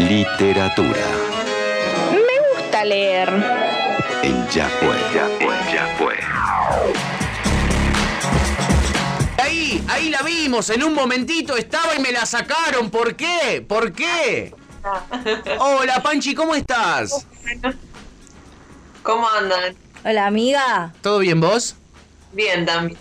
Literatura. Me gusta leer. En Ya fue. Ya fue. Ya fue. Ahí, ahí la vimos, en un momentito estaba y me la sacaron. ¿Por qué? ¿Por qué? Hola Panchi, ¿cómo estás? ¿Cómo andan? Hola, amiga. ¿Todo bien vos? Bien también.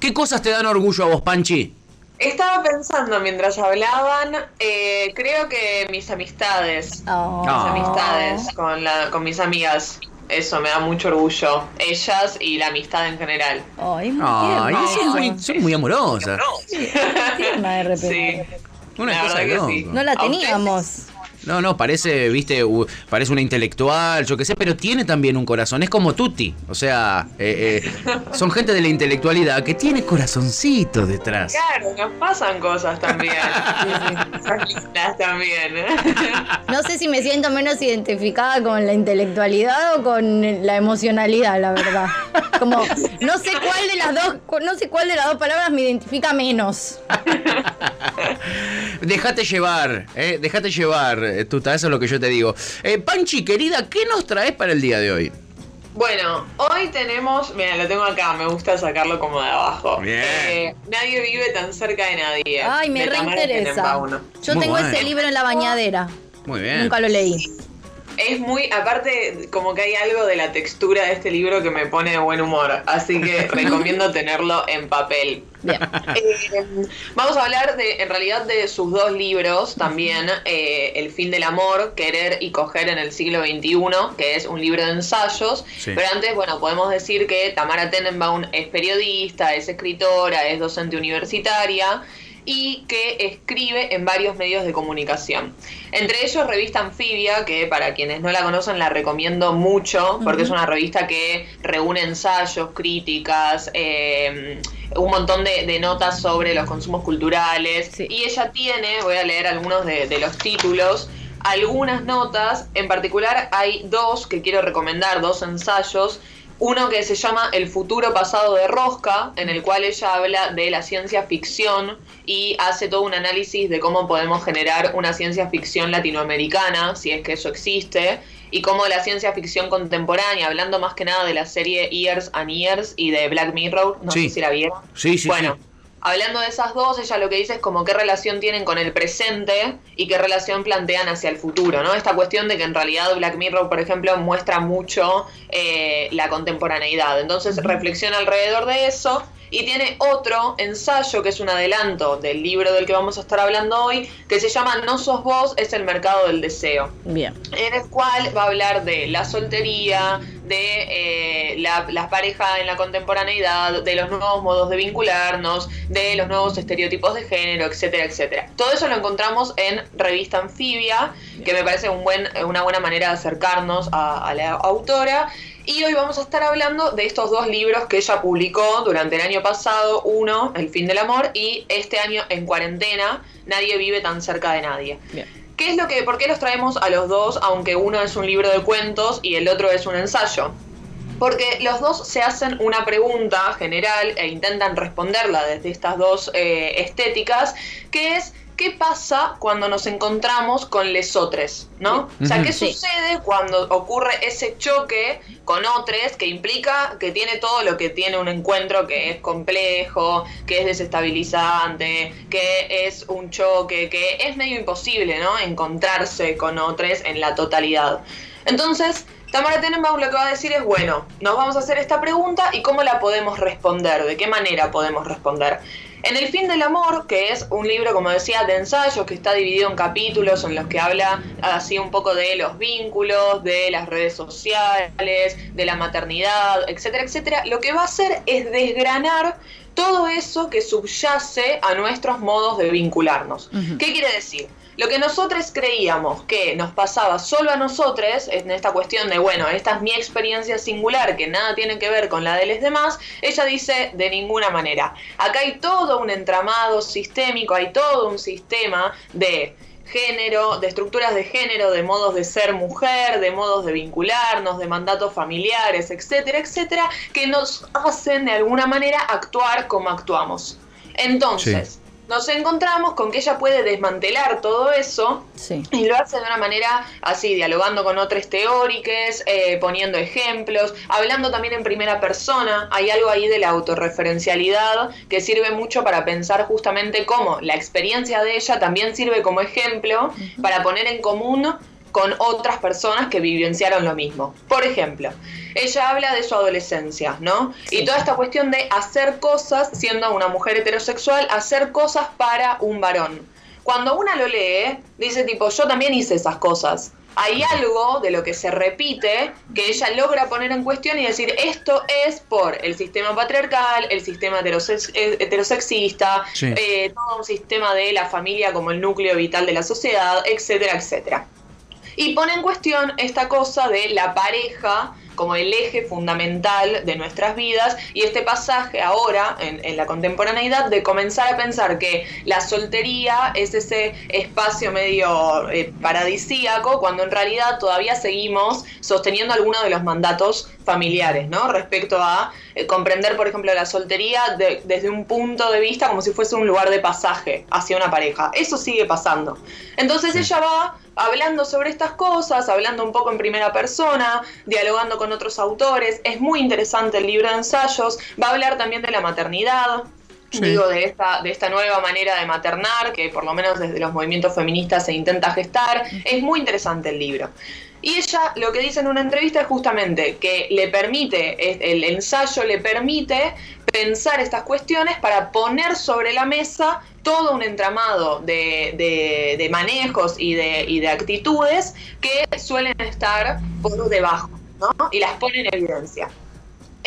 ¿Qué cosas te dan orgullo a vos, Panchi? Estaba pensando mientras hablaban, eh, creo que mis amistades, Oh. mis amistades con, la, con mis amigas, eso me da mucho orgullo. Ellas y la amistad en general. Ay, muy Ay, tierna. son muy, son muy amorosas. de repente. Sí, Una la cosa que sí. No la teníamos. No, no, parece, viste, parece una intelectual, yo qué sé, pero tiene también un corazón. Es como Tutti. O sea, eh, eh, son gente de la intelectualidad que tiene corazoncito detrás. Claro, nos pasan cosas también. También. ¿eh? No sé si me siento menos identificada con la intelectualidad o con la emocionalidad, la verdad. Como, no sé cuál de las dos, no sé cuál de las dos palabras me identifica menos. Déjate llevar, eh, déjate llevar, eh, Tuta, eso es lo que yo te digo. Eh, Panchi, querida, ¿qué nos traes para el día de hoy? Bueno, hoy tenemos, mira, lo tengo acá, me gusta sacarlo como de abajo. Bien. Eh, nadie vive tan cerca de nadie. Ay, me reinteresa. Yo Muy tengo bueno. ese libro en la bañadera. Muy bien. Nunca lo leí. Es muy, aparte, como que hay algo de la textura de este libro que me pone de buen humor, así que recomiendo tenerlo en papel. Bien. Eh, vamos a hablar de, en realidad, de sus dos libros también, eh, El fin del amor, Querer y coger en el siglo XXI, que es un libro de ensayos. Sí. Pero antes, bueno, podemos decir que Tamara Tenenbaum es periodista, es escritora, es docente universitaria y que escribe en varios medios de comunicación. Entre ellos Revista Anfibia, que para quienes no la conocen la recomiendo mucho, porque es una revista que reúne ensayos, críticas, eh, un montón de, de notas sobre los consumos culturales. Sí. Y ella tiene, voy a leer algunos de, de los títulos, algunas notas, en particular hay dos que quiero recomendar, dos ensayos. Uno que se llama El futuro pasado de Rosca, en el cual ella habla de la ciencia ficción y hace todo un análisis de cómo podemos generar una ciencia ficción latinoamericana, si es que eso existe, y cómo la ciencia ficción contemporánea, hablando más que nada de la serie Years and Years y de Black Mirror, no Sí. sé si la vieron. Sí, sí, Bueno, sí. Hablando de esas dos, ella lo que dice es como qué relación tienen con el presente y qué relación plantean hacia el futuro, ¿no? Esta cuestión de que en realidad Black Mirror, por ejemplo, muestra mucho eh, la contemporaneidad. Entonces reflexiona alrededor de eso y tiene otro ensayo que es un adelanto del libro del que vamos a estar hablando hoy, que se llama No sos vos, es el mercado del deseo Bien. en el cual va a hablar de la soltería, de eh, la, la pareja en la contemporaneidad, de los nuevos modos de vincularnos, de los nuevos estereotipos de género, etcétera, etcétera. Todo eso lo encontramos en Revista Anfibia, que me parece un buen, una buena manera de acercarnos a, a la autora. Y hoy vamos a estar hablando de estos dos libros que ella publicó durante el año pasado, uno, El fin del amor, y este año en cuarentena, Nadie vive tan cerca de nadie. Bien. ¿Qué es lo que, por qué los traemos a los dos, aunque uno es un libro de cuentos y el otro es un ensayo? Porque los dos se hacen una pregunta general e intentan responderla desde estas dos eh, estéticas, que es ¿qué pasa cuando nos encontramos con lesotres? ¿No? O sea, ¿qué Sí. sucede cuando ocurre ese choque con otros que implica que tiene todo lo que tiene un encuentro que es complejo, que es desestabilizante, que es un choque, que es medio imposible, ¿no? Encontrarse con otros en la totalidad. Entonces, Tamara Tenenbaum lo que va a decir es, bueno, nos vamos a hacer esta pregunta y cómo la podemos responder, de qué manera podemos responder. En El fin del amor, que es un libro, como decía, de ensayos, que está dividido en capítulos en los que habla así un poco de los vínculos, de las redes sociales, de la maternidad, etcétera, etcétera, lo que va a hacer es desgranar todo eso que subyace a nuestros modos de vincularnos. ¿Qué quiere decir? Lo que nosotros creíamos que nos pasaba solo a nosotros, en esta cuestión de, bueno, esta es mi experiencia singular, que nada tiene que ver con la de los demás, ella dice de ninguna manera. Acá hay todo un entramado sistémico, hay todo un sistema de género, de estructuras de género, de modos de ser mujer, de modos de vincularnos, de mandatos familiares, etcétera, etcétera, que nos hacen de alguna manera actuar como actuamos. Entonces, nos encontramos con que ella puede desmantelar todo eso Sí. y lo hace de una manera así, dialogando con otros teóricos, eh, poniendo ejemplos, hablando también en primera persona. Hay algo ahí de la autorreferencialidad que sirve mucho para pensar justamente cómo la experiencia de ella también sirve como ejemplo para poner en común con otras personas que vivenciaron lo mismo. Por ejemplo, ella habla de su adolescencia, ¿no? Sí. Y toda esta cuestión de hacer cosas, siendo una mujer heterosexual, hacer cosas para un varón. Cuando una lo lee, dice tipo, yo también hice esas cosas. Hay algo de lo que se repite que ella logra poner en cuestión y decir, esto es por el sistema patriarcal, el sistema heterosex- eh, heterosexista, Sí. eh, todo un sistema de la familia como el núcleo vital de la sociedad, etcétera, etcétera. Y pone en cuestión esta cosa de la pareja como el eje fundamental de nuestras vidas y este pasaje ahora en, en la contemporaneidad de comenzar a pensar que la soltería es ese espacio medio eh, paradisíaco cuando en realidad todavía seguimos sosteniendo algunos de los mandatos familiares, ¿no? Respecto a eh, comprender, por ejemplo, la soltería de- desde un punto de vista como si fuese un lugar de pasaje hacia una pareja. Eso sigue pasando. Entonces ella va hablando sobre estas cosas, hablando un poco en primera persona, dialogando con otros autores. Es muy interesante el libro de ensayos. Va a hablar también de la maternidad. Sí. Digo, de esta, de esta nueva manera de maternar, que por lo menos desde los movimientos feministas se intenta gestar. Es muy interesante el libro. Y ella lo que dice en una entrevista es justamente que le permite, el ensayo le permite pensar estas cuestiones para poner sobre la mesa todo un entramado de, de- manejos y de, y de actitudes que suelen estar por debajo, ¿no? Y las pone en evidencia.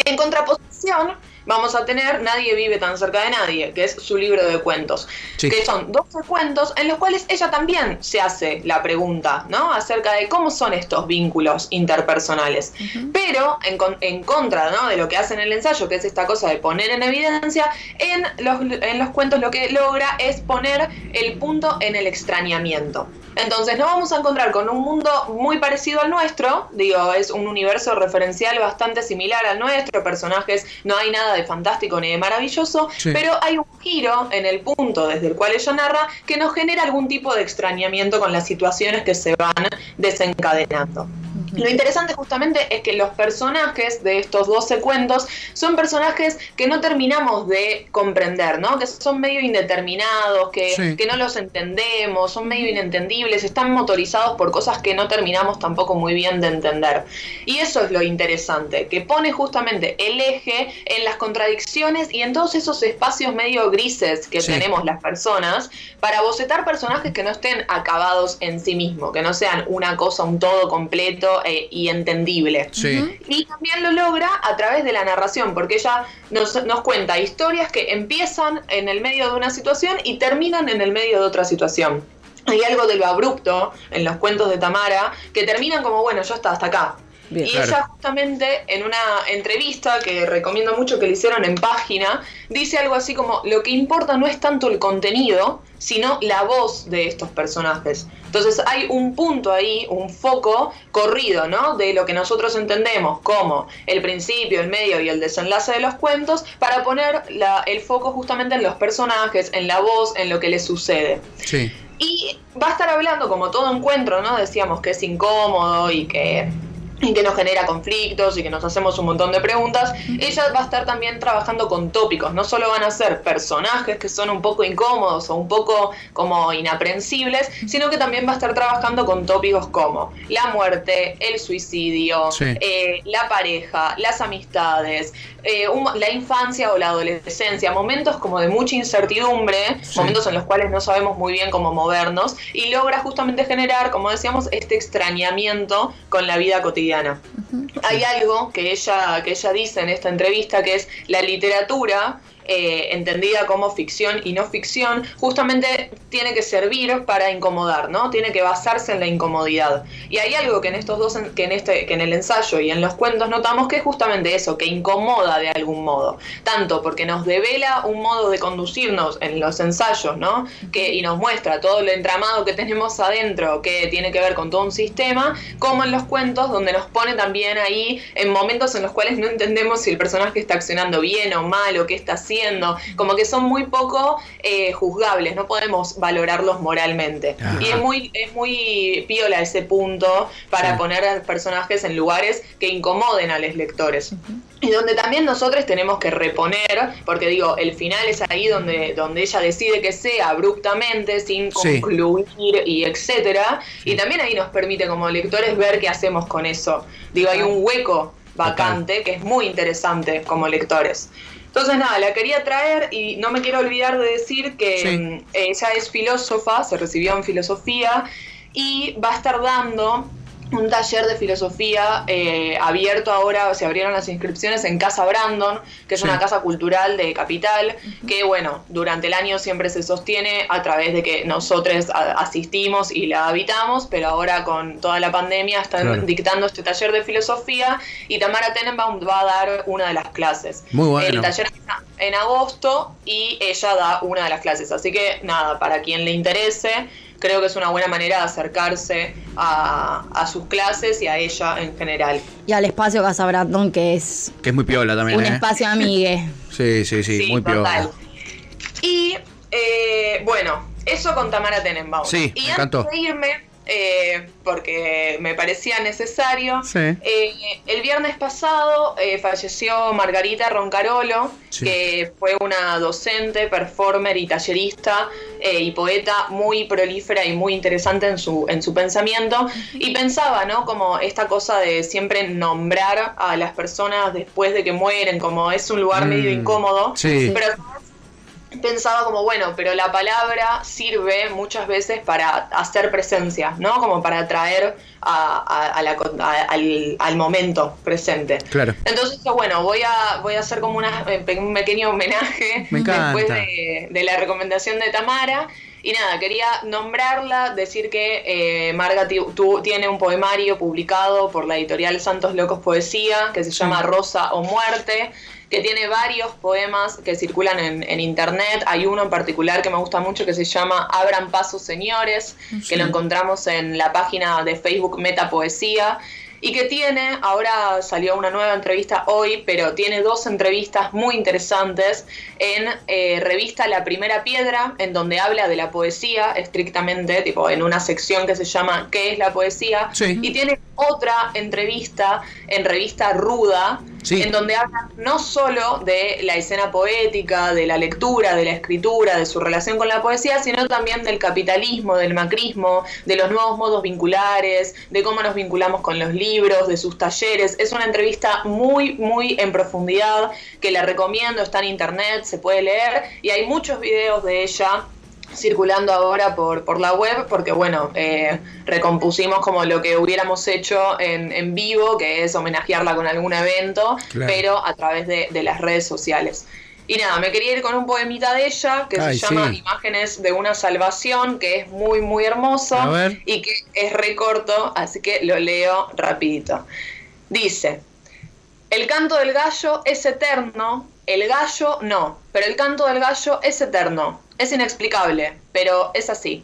En contraposición, vamos a tener Nadie vive tan cerca de nadie, que es su libro de cuentos, Sí. que son 12 cuentos en los cuales ella también se hace la pregunta, ¿no? Acerca de cómo son estos vínculos interpersonales. Pero en contra ¿no? de lo que hace en el ensayo, que es esta cosa de poner en evidencia, en los, en los cuentos lo que logra es poner el punto en el extrañamiento. Entonces nos vamos a encontrar con un mundo muy parecido al nuestro, digo, es un universo referencial bastante similar al nuestro, personajes, no hay nada de fantástico ni de maravilloso, Sí. pero hay un giro en el punto desde el cual ella narra que nos genera algún tipo de extrañamiento con las situaciones que se van desencadenando. Lo interesante justamente es que los personajes de estos 12 cuentos son personajes que no terminamos de comprender, ¿no? Que son medio indeterminados, que, Sí. que no los entendemos, son medio inentendibles, están motorizados por cosas que no terminamos tampoco muy bien de entender. Y eso es lo interesante, que pone justamente el eje en las contradicciones y en todos esos espacios medio grises que Sí. tenemos las personas para bocetar personajes que no estén acabados en sí mismos, que no sean una cosa, un todo completo eh, y entendible. Sí. Y también lo logra a través de la narración, porque ella nos, nos cuenta historias que empiezan en el medio de una situación y terminan en el medio de otra situación. Hay algo de lo abrupto en los cuentos de Tamara que terminan como, bueno, ya está, hasta acá. Bien. y Claro. ella justamente en una entrevista que recomiendo mucho que le hicieron en página, dice algo así como, lo que importa no es tanto el contenido, sino la voz de estos personajes. Entonces hay un punto ahí, un foco corrido, ¿no? De lo que nosotros entendemos como el principio, el medio y el desenlace de los cuentos, para poner la- el foco justamente en los personajes, en la voz, en lo que les sucede. Sí. Y va a estar hablando, como todo encuentro, ¿no? Decíamos que es incómodo y que, y que nos genera conflictos y que nos hacemos un montón de preguntas. Ella va a estar también trabajando con tópicos. No solo van a ser personajes que son un poco incómodos o un poco como inaprensibles, sino que también va a estar trabajando con tópicos como la muerte, el suicidio, Sí. eh, la pareja, las amistades, eh, un- la infancia o la adolescencia, momentos como de mucha incertidumbre, Sí. momentos en los cuales no sabemos muy bien cómo movernos y logra justamente generar, como decíamos, este extrañamiento con la vida cotidiana. Hay algo que ella, que ella dice en esta entrevista que es la literatura. Eh, entendida como ficción y no ficción, justamente tiene que servir para incomodar, ¿no? Tiene que basarse en la incomodidad. Y hay algo que en estos dos, que en este, que en el ensayo y en los cuentos notamos que es justamente eso, que incomoda de algún modo, tanto porque nos devela un modo de conducirnos en los ensayos, ¿no? Que y nos muestra todo el entramado que tenemos adentro, que tiene que ver con todo un sistema, como en los cuentos donde nos pone también ahí en momentos en los cuales no entendemos si el personaje está accionando bien o mal o qué está haciendo como que son muy poco eh, juzgables, no podemos valorarlos moralmente. Ajá. Y es muy, es muy piola ese punto para Sí. poner a personajes en lugares que incomoden a los lectores. Y donde también nosotros tenemos que reponer, porque digo, el final es ahí donde, donde ella decide que sea abruptamente, sin Sí. concluir y etcétera. Y también ahí nos permite como lectores ver qué hacemos con eso. Digo, hay un hueco vacante que es muy interesante como lectores. Entonces nada, la quería traer y no me quiero olvidar de decir que Sí. mm, ella es filósofa, se recibió en filosofía y va a estar dando un taller de filosofía eh, abierto ahora, se abrieron las inscripciones en Casa Brandon, que es Sí. una casa cultural de Capital, que bueno, durante el año siempre se sostiene a través de que nosotros asistimos y la habitamos, pero ahora con toda la pandemia están Claro. dictando este taller de filosofía y Tamara Tenenbaum va a dar una de las clases. Muy bueno. El taller en agosto y ella da una de las clases, así que nada, para quien le interese, creo que es una buena manera de acercarse a, a sus clases y a ella en general. Y al espacio Casa Brandon, que es Que es muy piola también, un ¿eh? espacio amigue. Sí, sí, sí, muy piola. total. Y eh, bueno, eso con Tamara Tenenbaum. Sí, y me antes encantó. de irme, eh, porque me parecía necesario, Sí. eh, el viernes pasado eh, falleció Margarita Roncarolo, Sí. que fue una docente, performer y tallerista eh, y poeta muy prolífera y muy interesante en su, en su pensamiento. Y pensaba, ¿no? Como esta cosa de siempre nombrar a las personas después de que mueren, como es un lugar Mm, medio incómodo. sí. Pero pensaba como, bueno, pero la palabra sirve muchas veces para hacer presencia, ¿no? Como para atraer a, a- a la al, al momento presente. Claro. Entonces, bueno, voy a, voy a hacer como una- un pequeño homenaje Me después de, de la recomendación de Tamara. Y nada, quería nombrarla, decir que eh, Marga tu- tiene un poemario publicado por la editorial Santos Locos Poesía que se llama Rosa o Muerte, que tiene varios poemas que circulan en, en internet. Hay uno en particular que me gusta mucho que se llama Abran Paso Señores, que lo encontramos en la página de Facebook Meta Poesía y que tiene, ahora salió una nueva entrevista hoy, pero tiene dos entrevistas muy interesantes en eh, revista La Primera Piedra, en donde habla de la poesía estrictamente, tipo en una sección que se llama ¿Qué es la poesía? Sí. Y tiene otra entrevista en revista Ruda, En donde habla no solo de la escena poética, de la lectura, de la escritura, de su relación con la poesía, sino también del capitalismo, del macrismo, de los nuevos modos vinculares, de cómo nos vinculamos con los libros, de sus talleres. Es una entrevista muy, muy en profundidad que la recomiendo, está en internet, se puede leer y hay muchos videos de ella circulando ahora por, por la web, porque bueno, eh, recompusimos como lo que hubiéramos hecho en, en vivo, que es homenajearla con algún evento, Claro. pero a través de, de las redes sociales. Y nada, me quería ir con un poemita de ella que Ay, se llama sí. Imágenes de una salvación, que es muy, muy hermoso y que es recorto, así que lo leo rapidito. Dice, el canto del gallo es eterno, el gallo no, pero el canto del gallo es eterno, es inexplicable, pero es así.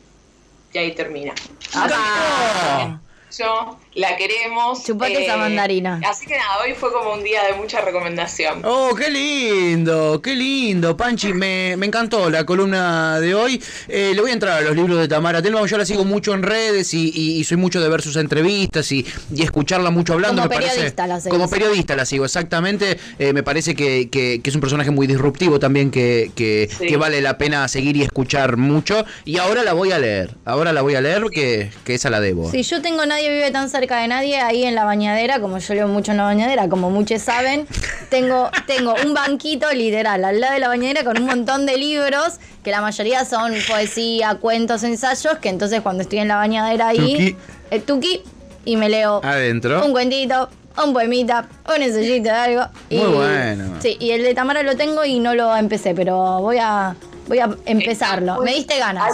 Y ahí termina. Ah. Yo la queremos. eh, Chupate esa mandarina. Así que nada, hoy fue como un día de mucha recomendación. Oh, qué lindo, qué lindo, Panchi, me, me encantó la columna de hoy. Eh, le voy a entrar a los libros de Tamara Telma, yo la sigo mucho en redes y, y- y soy mucho de ver sus entrevistas y, y escucharla mucho hablando. Como me parece- periodista la seguís. Como periodista la sigo, exactamente. Eh, me parece que, que- que es un personaje muy disruptivo también que, que, Sí. que vale la pena seguir y escuchar mucho. Y ahora la voy a leer, ahora la voy a leer que, que esa la debo. Si yo tengo Nadie vive tan cerca de nadie, ahí en la bañadera, como yo leo mucho en la bañadera, como muchos saben, tengo, tengo un banquito literal al lado de la bañadera con un montón de libros, que la mayoría son poesía, cuentos, ensayos, que entonces cuando estoy en la bañadera ahí, Tuki. el tuki, y me leo Adentro. un cuentito, un poemita, un ensayito de algo. y- Muy bueno. Sí, y el de Tamara lo tengo y no lo empecé, pero voy a, voy a empezarlo. Me diste ganas.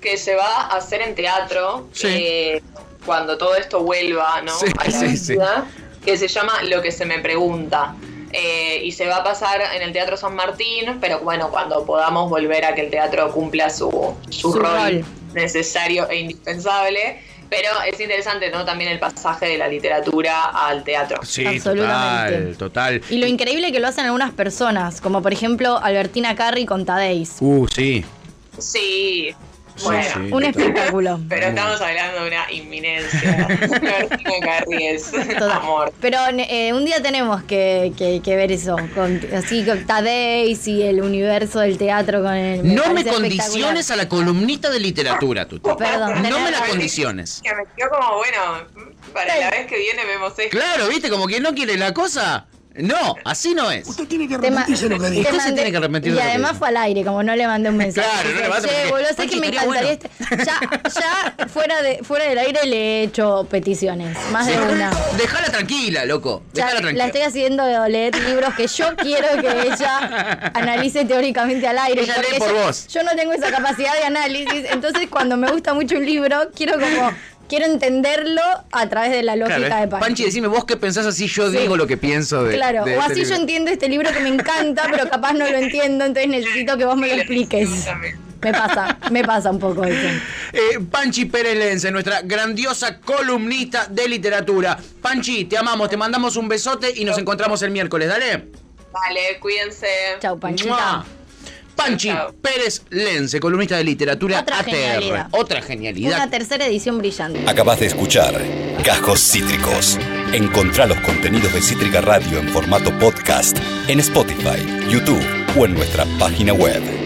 Que se va a hacer en teatro Sí. eh, cuando todo esto vuelva ¿no? Sí, a la sí, que se llama Lo que se me pregunta. Eh, y se va a pasar en el Teatro San Martín, pero bueno, cuando podamos volver a que el teatro cumpla su, su Su rol, rol. necesario e indispensable. Pero es interesante, ¿no? También el pasaje de la literatura al teatro. Sí, Absolutamente. total, total. Y lo increíble que lo hacen algunas personas, como por ejemplo Albertina Carri con Tadeis. Uh, sí. Sí. Bueno, sí. Un espectáculo. pero estamos hablando de una inminencia. Total. amor. Pero eh, un día tenemos que, que- que ver eso, con, así con Tadeis y el universo del teatro con el... No me condiciones a la columnita de literatura, Tuti. Perdón, No me la condiciones. Que me quedó como, bueno, para la vez que viene vemos esto. Claro, ¿viste? Como que no quiere la cosa. No, así no es. Usted tiene que arrepentirse de lo que dijo. Usted se mandé- tiene que arrepentir Y de lo que además fue al aire, como no le mandé un mensaje. Claro, no le "Che, porque, boludo, sé que me encantaría bueno". este-". Ya, ya fuera, de, fuera del aire le he hecho peticiones, más de una. Déjala tranquila, loco. Déjala la tranquila. estoy haciendo leer libros que yo quiero que ella analice teóricamente al aire. Ella lee por vos. yo no tengo esa capacidad de análisis. Entonces, cuando me gusta mucho un libro, quiero como. Quiero entenderlo a través de la lógica Claro, de. Panchi. Panchi, decime vos qué pensás así, yo Sí. digo lo que pienso de. Claro, de o este así yo entiendo este libro que me encanta, pero capaz no lo entiendo, entonces necesito que vos me lo expliques. Me pasa, me pasa un poco eso. Eh, Panchi Pérez Lense, nuestra grandiosa columnista de literatura. Panchi, te amamos, te mandamos un besote y nos encontramos el miércoles, dale. Vale, cuídense. Chau, Panchita. ¡Mua! Panchi. Pérez Lense, columnista de literatura Otra ATR. genialidad. Otra genialidad. Una tercera edición brillante. Acabas de escuchar Cajos Cítricos. Encontrá los contenidos de Cítrica Radio en formato podcast en Spotify, YouTube o en nuestra página web.